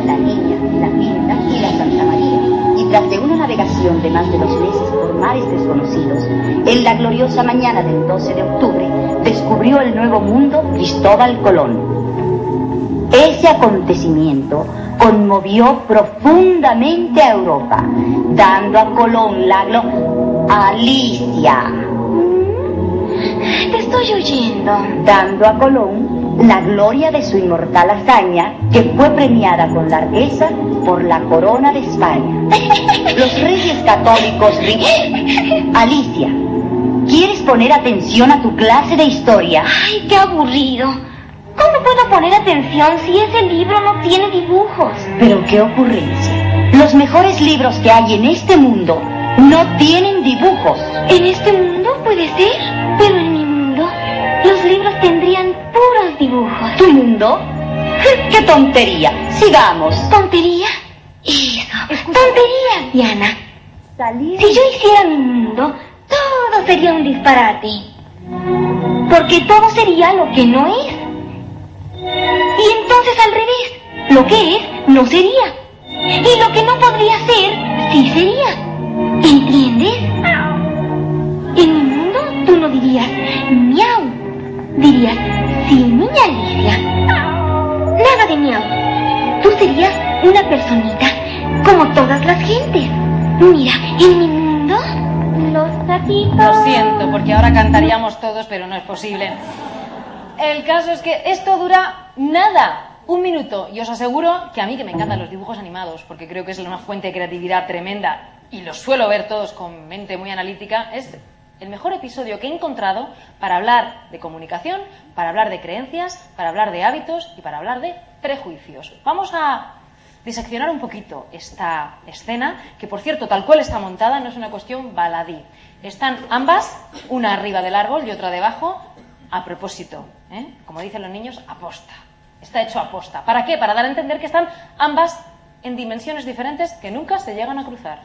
La niña, y la María. Y tras de una navegación de más de dos meses por mares desconocidos, en la gloriosa mañana del 12 de octubre, descubrió el nuevo mundo Cristóbal Colón. Ese acontecimiento conmovió profundamente a Europa, dando a Colón la gloria. Alicia. Te estoy oyendo. Dando a Colón la gloria de su inmortal hazaña, que fue premiada con largueza por la corona de España. Los reyes católicos. Alicia, ¿quieres poner atención a tu clase de historia? Ay, qué aburrido. ¿Cómo puedo poner atención si ese libro no tiene dibujos? Pero qué ocurrencia. Los mejores libros que hay en este mundo no tienen dibujos. ¿En este mundo puede ser? Pero en mi mundo los libros tendrían puros dibujos. ¿Tu mundo? ¡Qué tontería! Sigamos. ¿Tontería? Eso. Tontería, Diana. Si yo hiciera mi mundo, todo sería un disparate. Porque todo sería lo que no es. Y entonces al revés, lo que es no sería. Y lo que no podría ser, sí sería. ¿Entiendes? En mi mundo tú no dirías miau. Dirías, sí, niña Alicia. Nada de miau. Tú serías una personita como todas las gentes. Mira, en mi mundo, los gatitos... Lo siento, porque ahora cantaríamos todos, pero no es posible. El caso es que esto dura nada, un minuto. Y os aseguro que a mí que me encantan los dibujos animados, porque creo que es una fuente de creatividad tremenda, y los suelo ver todos con mente muy analítica, es el mejor episodio que he encontrado para hablar de comunicación, para hablar de creencias, para hablar de hábitos y para hablar de prejuicios. Vamos a diseccionar un poquito esta escena, que por cierto, tal cual está montada, no es una cuestión baladí. Están ambas, una arriba del árbol y otra debajo, a propósito, ¿eh? como dicen los niños, aposta. Está hecho aposta. ¿Para qué? Para dar a entender que están ambas en dimensiones diferentes que nunca se llegan a cruzar.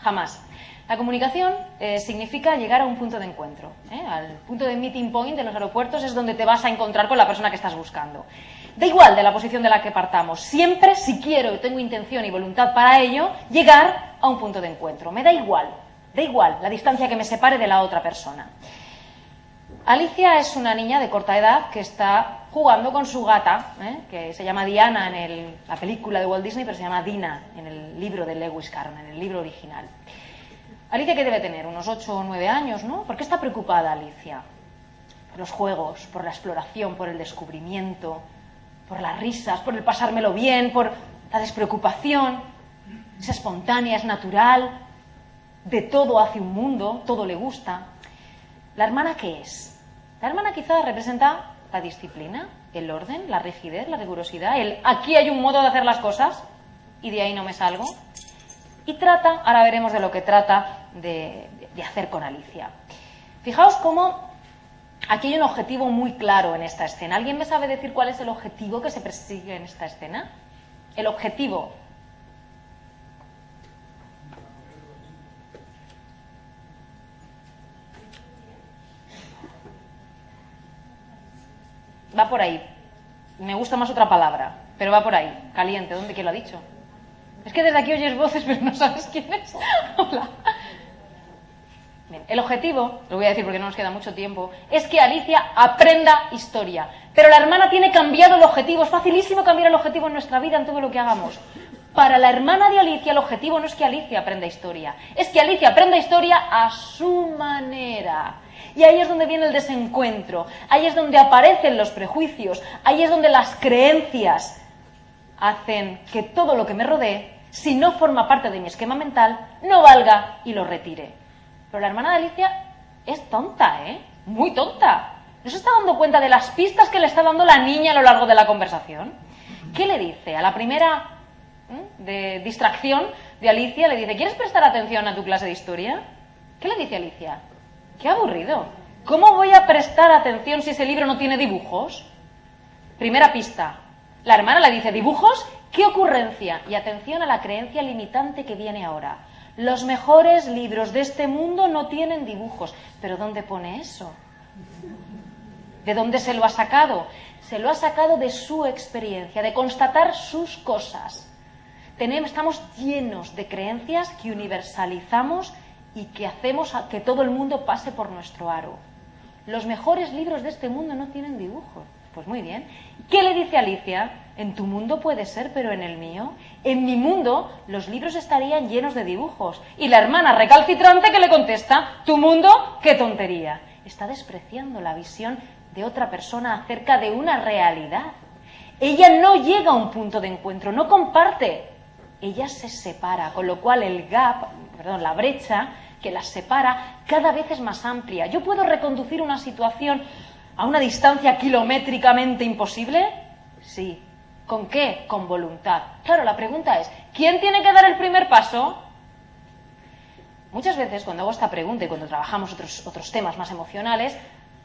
Jamás. La comunicación eh, significa llegar a un punto de encuentro. ¿eh? Al punto de meeting point de los aeropuertos es donde te vas a encontrar con la persona que estás buscando. Da igual de la posición de la que partamos. Siempre, si quiero tengo intención y voluntad para ello, llegar a un punto de encuentro. Me da igual. Da igual la distancia que me separe de la otra persona. Alicia es una niña de corta edad que está jugando con su gata, ¿eh? que se llama Diana en la película de Walt Disney, pero se llama Dina en el libro de Lewis Carroll, en el libro original. Alicia, ¿qué debe tener? Unos 8 o 9 años, ¿no? ¿Por qué está preocupada Alicia? Por los juegos, por la exploración, por el descubrimiento. por las risas, por el pasármelo bien, por la despreocupación. Es espontánea, es natural, de todo hace un mundo, todo le gusta. ¿La hermana qué es? La hermana quizá representa la disciplina, el orden, la rigidez, la rigurosidad, el aquí hay un modo de hacer las cosas y de ahí no me salgo. Y trata, ahora veremos de lo que trata de, de hacer con Alicia. Fijaos cómo aquí hay un objetivo muy claro en esta escena. ¿Alguien me sabe decir cuál es el objetivo que se persigue en esta escena? El objetivo va por ahí. Me gusta más otra palabra, pero va por ahí. Caliente, ¿dónde quién lo ha dicho? Es que desde aquí oyes voces, pero no sabes quién es. Hola. El objetivo, lo voy a decir porque no nos queda mucho tiempo, es que Alicia aprenda historia. Pero la hermana tiene cambiado el objetivo. Es facilísimo cambiar el objetivo en nuestra vida, en todo lo que hagamos. Para la hermana de Alicia el objetivo no es que Alicia aprenda historia, es que Alicia aprenda historia a su manera. Y ahí es donde viene el desencuentro, ahí es donde aparecen los prejuicios, ahí es donde las creencias hacen que todo lo que me rodee, si no forma parte de mi esquema mental, no valga y lo retire. Pero la hermana de Alicia es tonta, ¿eh? Muy tonta. ¿No se está dando cuenta de las pistas que le está dando la niña a lo largo de la conversación? ¿Qué le dice? A la primera de distracción de Alicia le dice, ¿quieres prestar atención a tu clase de historia? ¿Qué le dice Alicia? Qué aburrido. ¿Cómo voy a prestar atención si ese libro no tiene dibujos? Primera pista. La hermana le dice, ¿dibujos? ¿Qué ocurrencia? Y atención a la creencia limitante que viene ahora. Los mejores libros de este mundo no tienen dibujos. ¿Pero dónde pone eso? ¿De dónde se lo ha sacado? Se lo ha sacado de su experiencia, de constatar sus cosas. Estamos llenos de creencias que universalizamos y que hacemos a que todo el mundo pase por nuestro aro. Los mejores libros de este mundo no tienen dibujos. Pues muy bien. ¿Qué le dice Alicia? En tu mundo puede ser, pero en el mío. En mi mundo los libros estarían llenos de dibujos. Y la hermana recalcitrante que le contesta, tu mundo, qué tontería. Está despreciando la visión de otra persona acerca de una realidad. Ella no llega a un punto de encuentro, no comparte. Ella se separa, con lo cual el gap, perdón, la brecha que las separa cada vez es más amplia. Yo puedo reconducir una situación a una distancia kilométricamente imposible? Sí. ¿Con qué? Con voluntad. Claro, la pregunta es, ¿quién tiene que dar el primer paso? Muchas veces cuando hago esta pregunta y cuando trabajamos otros, otros temas más emocionales,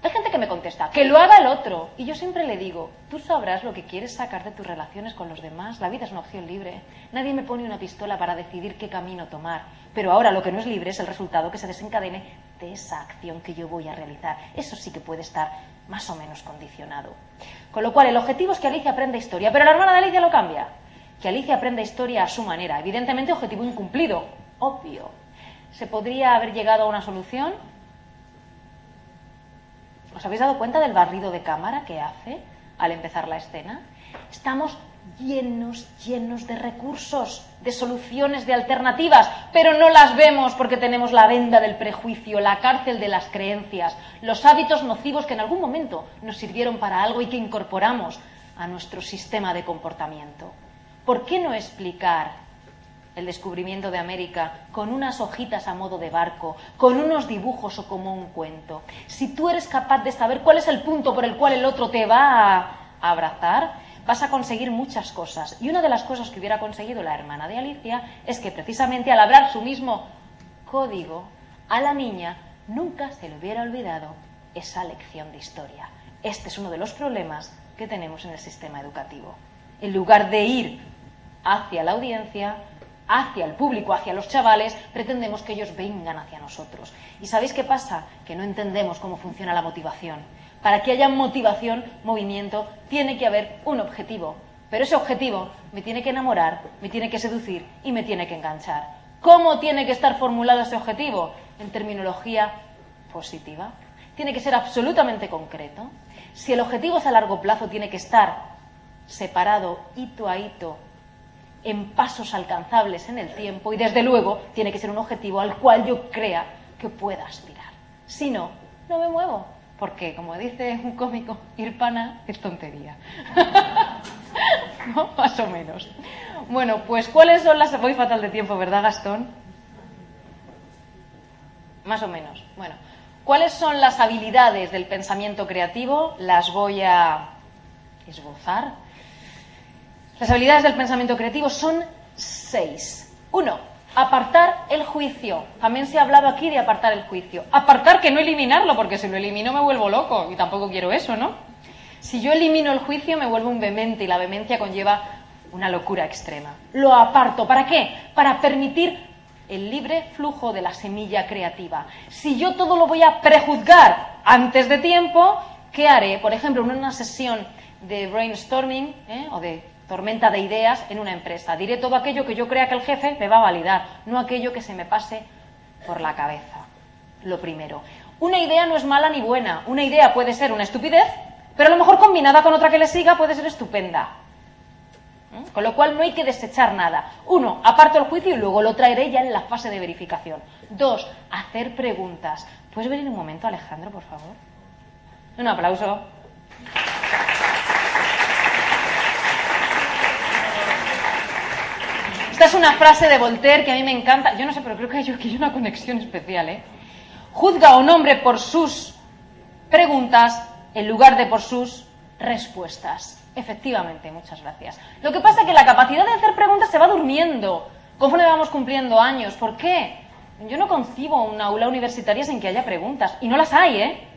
hay gente que me contesta, que lo haga el otro. Y yo siempre le digo, tú sabrás lo que quieres sacar de tus relaciones con los demás. La vida es una opción libre. Nadie me pone una pistola para decidir qué camino tomar. Pero ahora lo que no es libre es el resultado que se desencadene de esa acción que yo voy a realizar. Eso sí que puede estar más o menos condicionado. Con lo cual, el objetivo es que Alicia aprenda historia. Pero la hermana de Alicia lo cambia. Que Alicia aprenda historia a su manera. Evidentemente, objetivo incumplido. Obvio. ¿Se podría haber llegado a una solución? ¿Os habéis dado cuenta del barrido de cámara que hace al empezar la escena? Estamos llenos, llenos de recursos, de soluciones, de alternativas, pero no las vemos porque tenemos la venda del prejuicio, la cárcel de las creencias, los hábitos nocivos que en algún momento nos sirvieron para algo y que incorporamos a nuestro sistema de comportamiento. ¿Por qué no explicar el descubrimiento de América con unas hojitas a modo de barco, con unos dibujos o como un cuento. Si tú eres capaz de saber cuál es el punto por el cual el otro te va a abrazar, vas a conseguir muchas cosas. Y una de las cosas que hubiera conseguido la hermana de Alicia es que precisamente al hablar su mismo código, a la niña nunca se le hubiera olvidado esa lección de historia. Este es uno de los problemas que tenemos en el sistema educativo. En lugar de ir hacia la audiencia, hacia el público, hacia los chavales, pretendemos que ellos vengan hacia nosotros. ¿Y sabéis qué pasa? Que no entendemos cómo funciona la motivación. Para que haya motivación, movimiento, tiene que haber un objetivo. Pero ese objetivo me tiene que enamorar, me tiene que seducir y me tiene que enganchar. ¿Cómo tiene que estar formulado ese objetivo? En terminología positiva. Tiene que ser absolutamente concreto. Si el objetivo es a largo plazo, tiene que estar separado hito a hito en pasos alcanzables en el tiempo y desde luego tiene que ser un objetivo al cual yo crea que pueda aspirar. Si no, no me muevo, porque como dice un cómico, ir pana es tontería. Más o menos. Bueno, pues ¿cuáles son las... Voy fatal de tiempo, ¿verdad, Gastón? Más o menos. Bueno, ¿cuáles son las habilidades del pensamiento creativo? Las voy a esbozar. Las habilidades del pensamiento creativo son seis. Uno, apartar el juicio. También se ha hablado aquí de apartar el juicio. Apartar que no eliminarlo, porque si lo elimino me vuelvo loco y tampoco quiero eso, ¿no? Si yo elimino el juicio me vuelvo un vehemente y la vehemencia conlleva una locura extrema. Lo aparto. ¿Para qué? Para permitir el libre flujo de la semilla creativa. Si yo todo lo voy a prejuzgar antes de tiempo, ¿qué haré? Por ejemplo, en una sesión de brainstorming ¿eh? o de tormenta de ideas en una empresa. Diré todo aquello que yo crea que el jefe me va a validar, no aquello que se me pase por la cabeza. Lo primero. Una idea no es mala ni buena. Una idea puede ser una estupidez, pero a lo mejor combinada con otra que le siga puede ser estupenda. ¿Mm? Con lo cual no hay que desechar nada. Uno, aparto el juicio y luego lo traeré ya en la fase de verificación. Dos, hacer preguntas. ¿Puedes venir un momento, Alejandro, por favor? Un aplauso. Es una frase de Voltaire que a mí me encanta. Yo no sé, pero creo que hay, hay una conexión especial. ¿eh? Juzga a un hombre por sus preguntas en lugar de por sus respuestas. Efectivamente, muchas gracias. Lo que pasa es que la capacidad de hacer preguntas se va durmiendo conforme vamos cumpliendo años. ¿Por qué? Yo no concibo una aula universitaria sin que haya preguntas. Y no las hay, ¿eh?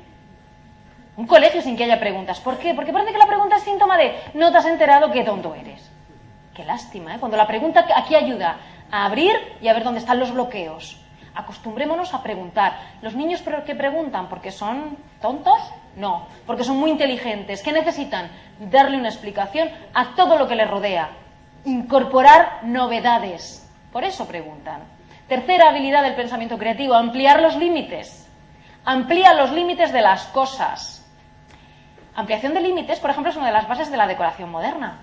Un colegio sin que haya preguntas. ¿Por qué? Porque parece que la pregunta es síntoma de no te has enterado qué tonto eres. Qué lástima, ¿eh? Cuando la pregunta aquí ayuda a abrir y a ver dónde están los bloqueos. Acostumbrémonos a preguntar. ¿Los niños que preguntan porque son tontos? No, porque son muy inteligentes. ¿Qué necesitan? Darle una explicación a todo lo que les rodea. Incorporar novedades. Por eso preguntan. Tercera habilidad del pensamiento creativo, ampliar los límites. Amplía los límites de las cosas. Ampliación de límites, por ejemplo, es una de las bases de la decoración moderna.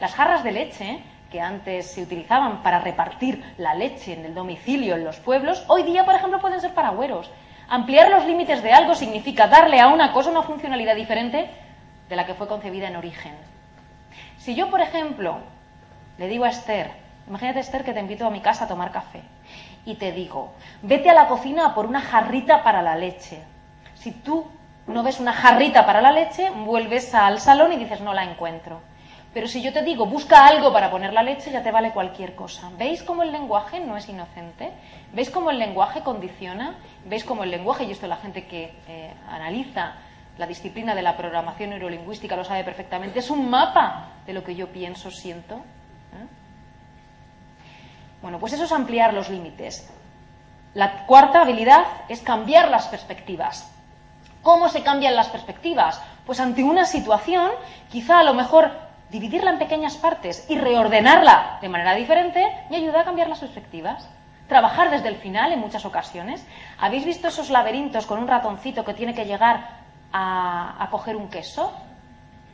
Las jarras de leche, que antes se utilizaban para repartir la leche en el domicilio en los pueblos, hoy día, por ejemplo, pueden ser paragüeros. Ampliar los límites de algo significa darle a una cosa una funcionalidad diferente de la que fue concebida en origen. Si yo, por ejemplo, le digo a Esther, imagínate Esther que te invito a mi casa a tomar café, y te digo, vete a la cocina por una jarrita para la leche. Si tú no ves una jarrita para la leche, vuelves al salón y dices, no la encuentro. Pero si yo te digo, busca algo para poner la leche, ya te vale cualquier cosa. ¿Veis cómo el lenguaje no es inocente? ¿Veis cómo el lenguaje condiciona? ¿Veis cómo el lenguaje, y esto la gente que eh, analiza la disciplina de la programación neurolingüística lo sabe perfectamente, es un mapa de lo que yo pienso, siento? ¿eh? Bueno, pues eso es ampliar los límites. La cuarta habilidad es cambiar las perspectivas. ¿Cómo se cambian las perspectivas? Pues ante una situación, quizá a lo mejor dividirla en pequeñas partes y reordenarla de manera diferente me ayuda a cambiar las perspectivas. Trabajar desde el final en muchas ocasiones. ¿Habéis visto esos laberintos con un ratoncito que tiene que llegar a, a coger un queso?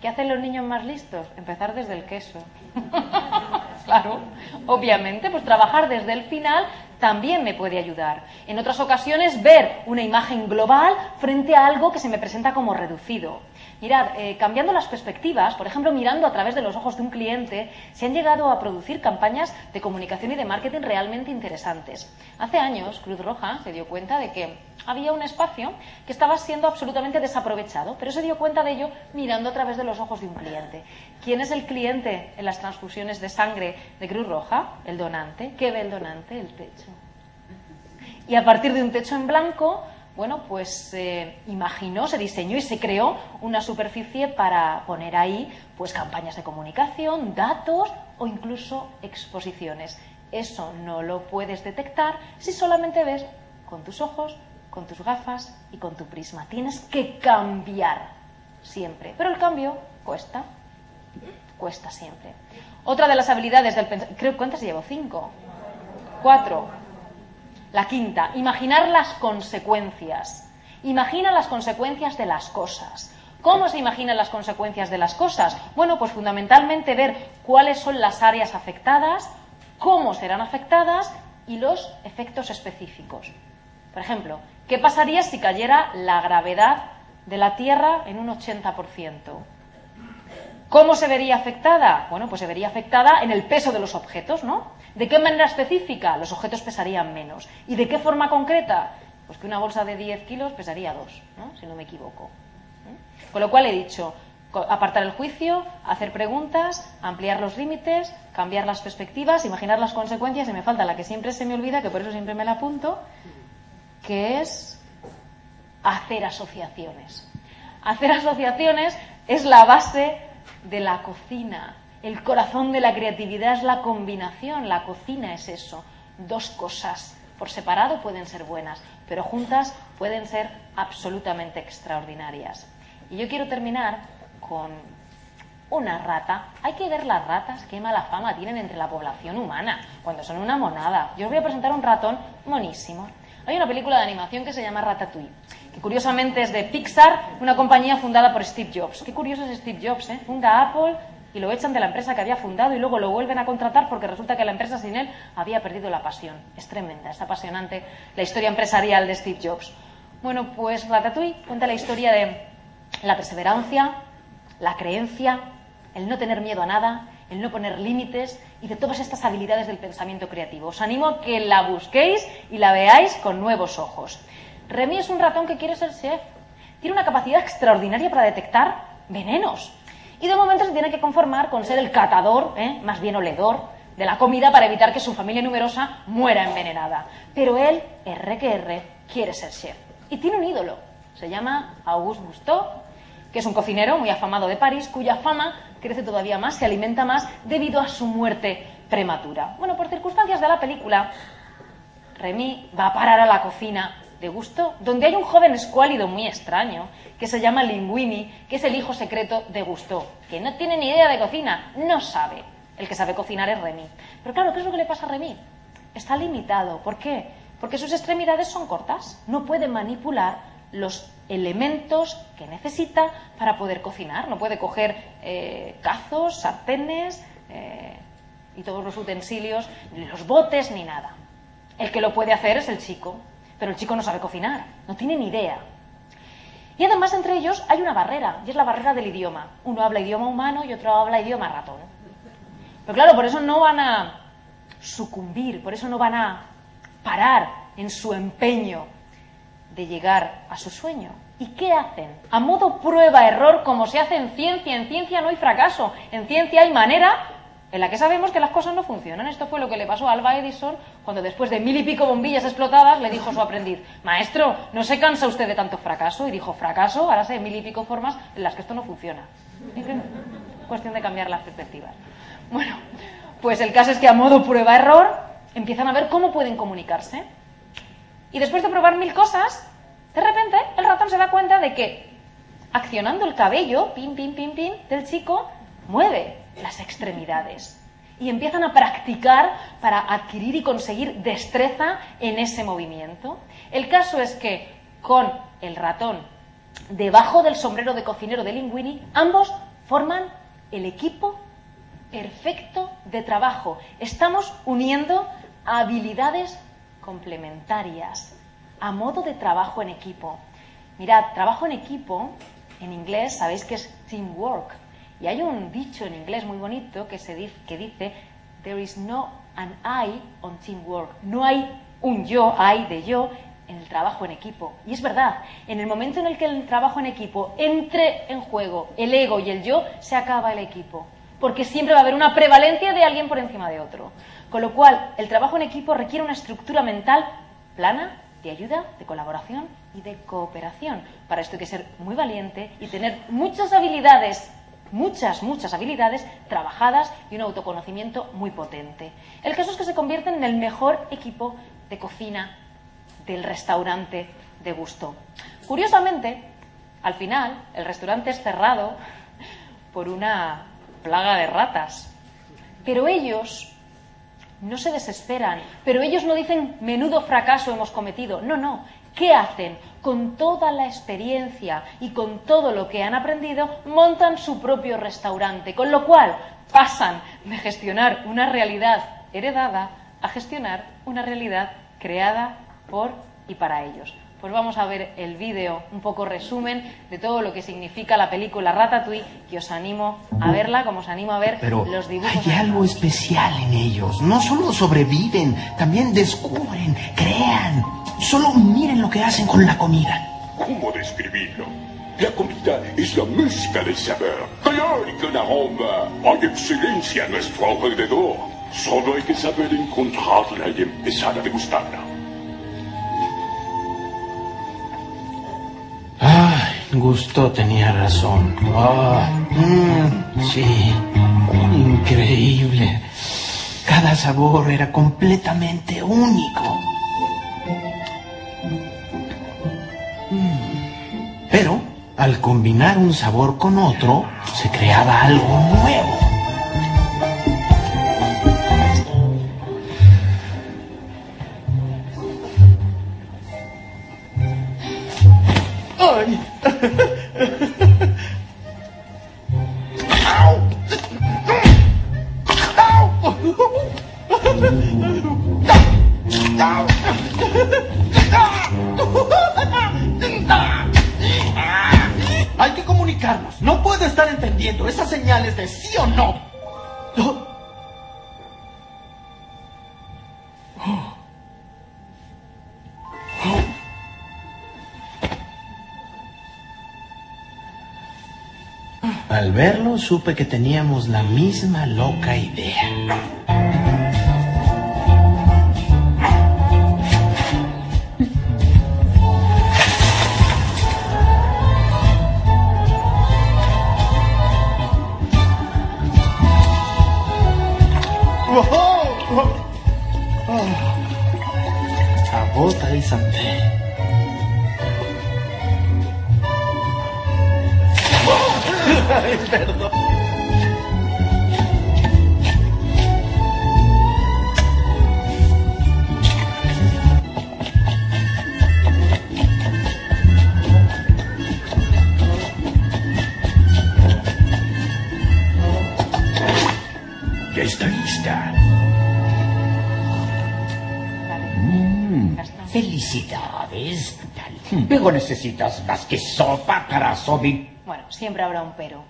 ¿Qué hacen los niños más listos? Empezar desde el queso. claro, obviamente, pues trabajar desde el final también me puede ayudar. En otras ocasiones, ver una imagen global frente a algo que se me presenta como reducido. Mirad, eh, cambiando las perspectivas, por ejemplo, mirando a través de los ojos de un cliente, se han llegado a producir campañas de comunicación y de marketing realmente interesantes. Hace años, Cruz Roja se dio cuenta de que había un espacio que estaba siendo absolutamente desaprovechado, pero se dio cuenta de ello mirando a través de los ojos de un cliente. ¿Quién es el cliente en las transfusiones de sangre de Cruz Roja? El donante. ¿Qué ve el donante? El techo. Y a partir de un techo en blanco, bueno, pues se imaginó, se diseñó y se creó una superficie para poner ahí pues campañas de comunicación, datos o incluso exposiciones. Eso no lo puedes detectar si solamente ves con tus ojos, con tus gafas y con tu prisma. Tienes que cambiar siempre, pero el cambio cuesta, cuesta siempre. Otra de las habilidades del pensamiento, creo, ¿cuántas llevo? Cinco, cuatro, la quinta, imaginar las consecuencias. Imagina las consecuencias de las cosas. ¿Cómo se imaginan las consecuencias de las cosas? Bueno, pues fundamentalmente ver cuáles son las áreas afectadas, cómo serán afectadas y los efectos específicos. Por ejemplo, ¿qué pasaría si cayera la gravedad de la Tierra en un 80%? ¿Cómo se vería afectada? Bueno, pues se vería afectada en el peso de los objetos, ¿no? ¿De qué manera específica? Los objetos pesarían menos. ¿Y de qué forma concreta? Pues que una bolsa de 10 kilos pesaría 2, ¿no? si no me equivoco. Con lo cual he dicho, apartar el juicio, hacer preguntas, ampliar los límites, cambiar las perspectivas, imaginar las consecuencias, y me falta la que siempre se me olvida, que por eso siempre me la apunto, que es hacer asociaciones. Hacer asociaciones es la base de la cocina. El corazón de la creatividad es la combinación, la cocina es eso, dos cosas. Por separado pueden ser buenas, pero juntas pueden ser absolutamente extraordinarias. Y yo quiero terminar con una rata. Hay que ver las ratas, qué mala fama tienen entre la población humana, cuando son una monada. Yo os voy a presentar un ratón monísimo. Hay una película de animación que se llama Ratatouille, curiosamente es de Pixar, una compañía fundada por Steve Jobs. Qué curioso es Steve Jobs, ¿eh? Funda Apple y lo echan de la empresa que había fundado y luego lo vuelven a contratar porque resulta que la empresa sin él había perdido la pasión. Es tremenda, es apasionante la historia empresarial de Steve Jobs. Bueno, pues Ratatouille cuenta la historia de la perseverancia, la creencia, el no tener miedo a nada, el no poner límites y de todas estas habilidades del pensamiento creativo. Os animo a que la busquéis y la veáis con nuevos ojos. Remy es un ratón que quiere ser chef. Tiene una capacidad extraordinaria para detectar venenos. Y de momento se tiene que conformar con ser el catador, ¿eh? más bien oledor, de la comida para evitar que su familia numerosa muera envenenada. Pero él, R que R, quiere ser chef. Y tiene un ídolo. Se llama Auguste Gusteau que es un cocinero muy afamado de París, cuya fama crece todavía más, se alimenta más debido a su muerte prematura. Bueno, por circunstancias de la película, Remy va a parar a la cocina de gusto, donde hay un joven escuálido muy extraño, que se llama Linguini, que es el hijo secreto de Gusto, que no tiene ni idea de cocina, no sabe. El que sabe cocinar es Remy. Pero claro, ¿qué es lo que le pasa a Remy? Está limitado. ¿Por qué? Porque sus extremidades son cortas. No puede manipular los elementos que necesita para poder cocinar. No puede coger eh, cazos, sartenes eh, y todos los utensilios, ni los botes, ni nada. El que lo puede hacer es el chico, pero el chico no sabe cocinar, no tiene ni idea. Y además entre ellos hay una barrera, y es la barrera del idioma. Uno habla idioma humano y otro habla idioma ratón. Pero claro, por eso no van a sucumbir, por eso no van a parar en su empeño de llegar a su sueño. ¿Y qué hacen? A modo prueba-error, como se hace en ciencia. En ciencia no hay fracaso. En ciencia hay manera en la que sabemos que las cosas no funcionan. Esto fue lo que le pasó a Alba Edison cuando después de mil y pico bombillas explotadas le dijo a su aprendiz, maestro, ¿no se cansa usted de tanto fracaso? Y dijo, fracaso, ahora sé mil y pico formas en las que esto no funciona. Cuestión de cambiar las perspectivas. Bueno, pues el caso es que a modo prueba-error empiezan a ver cómo pueden comunicarse. Y después de probar mil cosas, de repente el ratón se da cuenta de que accionando el cabello, pin, pin, pin, pin, del chico, mueve las extremidades. Y empiezan a practicar para adquirir y conseguir destreza en ese movimiento. El caso es que con el ratón debajo del sombrero de cocinero de Linguini, ambos forman el equipo perfecto de trabajo. Estamos uniendo habilidades complementarias, a modo de trabajo en equipo. Mirad, trabajo en equipo, en inglés, sabéis que es teamwork. Y hay un dicho en inglés muy bonito que, dice, there is no an I on teamwork. No hay un yo, hay de yo, en el trabajo en equipo. Y es verdad, en el momento en el que el trabajo en equipo entre en juego el ego y el yo, se acaba el equipo. Porque siempre va a haber una prevalencia de alguien por encima de otro. Con lo cual, el trabajo en equipo requiere una estructura mental plana, de ayuda, de colaboración y de cooperación. Para esto hay que ser muy valiente y tener muchas habilidades, muchas, muchas habilidades trabajadas y un autoconocimiento muy potente. El caso es que se convierten en el mejor equipo de cocina del restaurante de gusto. Curiosamente, al final, el restaurante es cerrado por una plaga de ratas. Pero ellos no se desesperan, pero ellos no dicen menudo fracaso hemos cometido. No, no. ¿Qué hacen? Con toda la experiencia y con todo lo que han aprendido, montan su propio restaurante, con lo cual pasan de gestionar una realidad heredada a gestionar una realidad creada por y para ellos. pues vamos a ver el vídeo, un poco resumen de todo lo que significa la película Ratatouille, que os animo a verla, como os animo a ver los dibujos. Hay algo especial en ellos. No solo sobreviven, también descubren, crean. Solo miren lo que hacen con la comida. ¿Cómo describirlo? La comida es la música del saber, color y con aroma. Hay excelencia a nuestro alrededor. Solo hay que saber encontrarla y empezar a degustarla. Ay, Gusto tenía razón. Ah, mm, sí, increíble. Cada sabor era completamente único. Pero al combinar un sabor con otro, se creaba algo nuevo. Supe que teníamos la misma loca idea. Ya está lista. Gastón. Felicidades. Luego necesitas más que sopa para sobi. Bueno, siempre habrá un pero.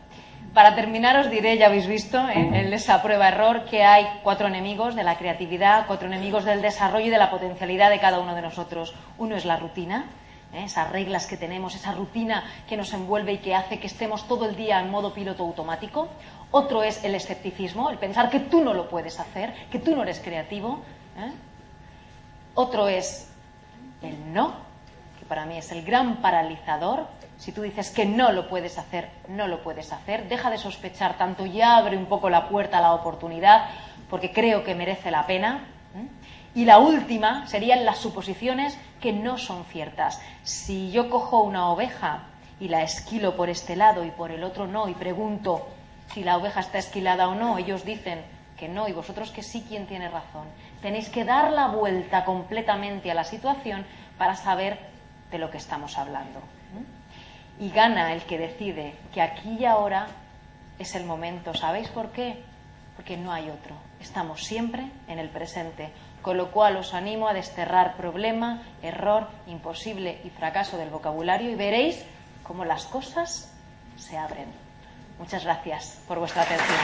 Para terminar os diré, ya habéis visto en, en esa prueba-error, que hay cuatro enemigos de la creatividad, cuatro enemigos del desarrollo y de la potencialidad de cada uno de nosotros. Uno es la rutina, ¿eh? esas reglas que tenemos, esa rutina que nos envuelve y que hace que estemos todo el día en modo piloto automático. Otro es el escepticismo, el pensar que tú no lo puedes hacer, que tú no eres creativo. ¿eh? Otro es el no, que para mí es el gran paralizador. Si tú dices que no lo puedes hacer, no lo puedes hacer. Deja de sospechar tanto y abre un poco la puerta a la oportunidad, porque creo que merece la pena. ¿eh? Y la última serían las suposiciones que no son ciertas. Si yo cojo una oveja y la esquilo por este lado y por el otro no, y pregunto si la oveja está esquilada o no, ellos dicen que no y vosotros que sí, ¿quién tiene razón? Tenéis que dar la vuelta completamente a la situación para saber de lo que estamos hablando. Y gana el que decide que aquí y ahora es el momento. ¿Sabéis por qué? Porque no hay otro. Estamos siempre en el presente. Con lo cual os animo a desterrar problema, error, imposible y fracaso del vocabulario y veréis cómo las cosas se abren. Muchas gracias por vuestra atención.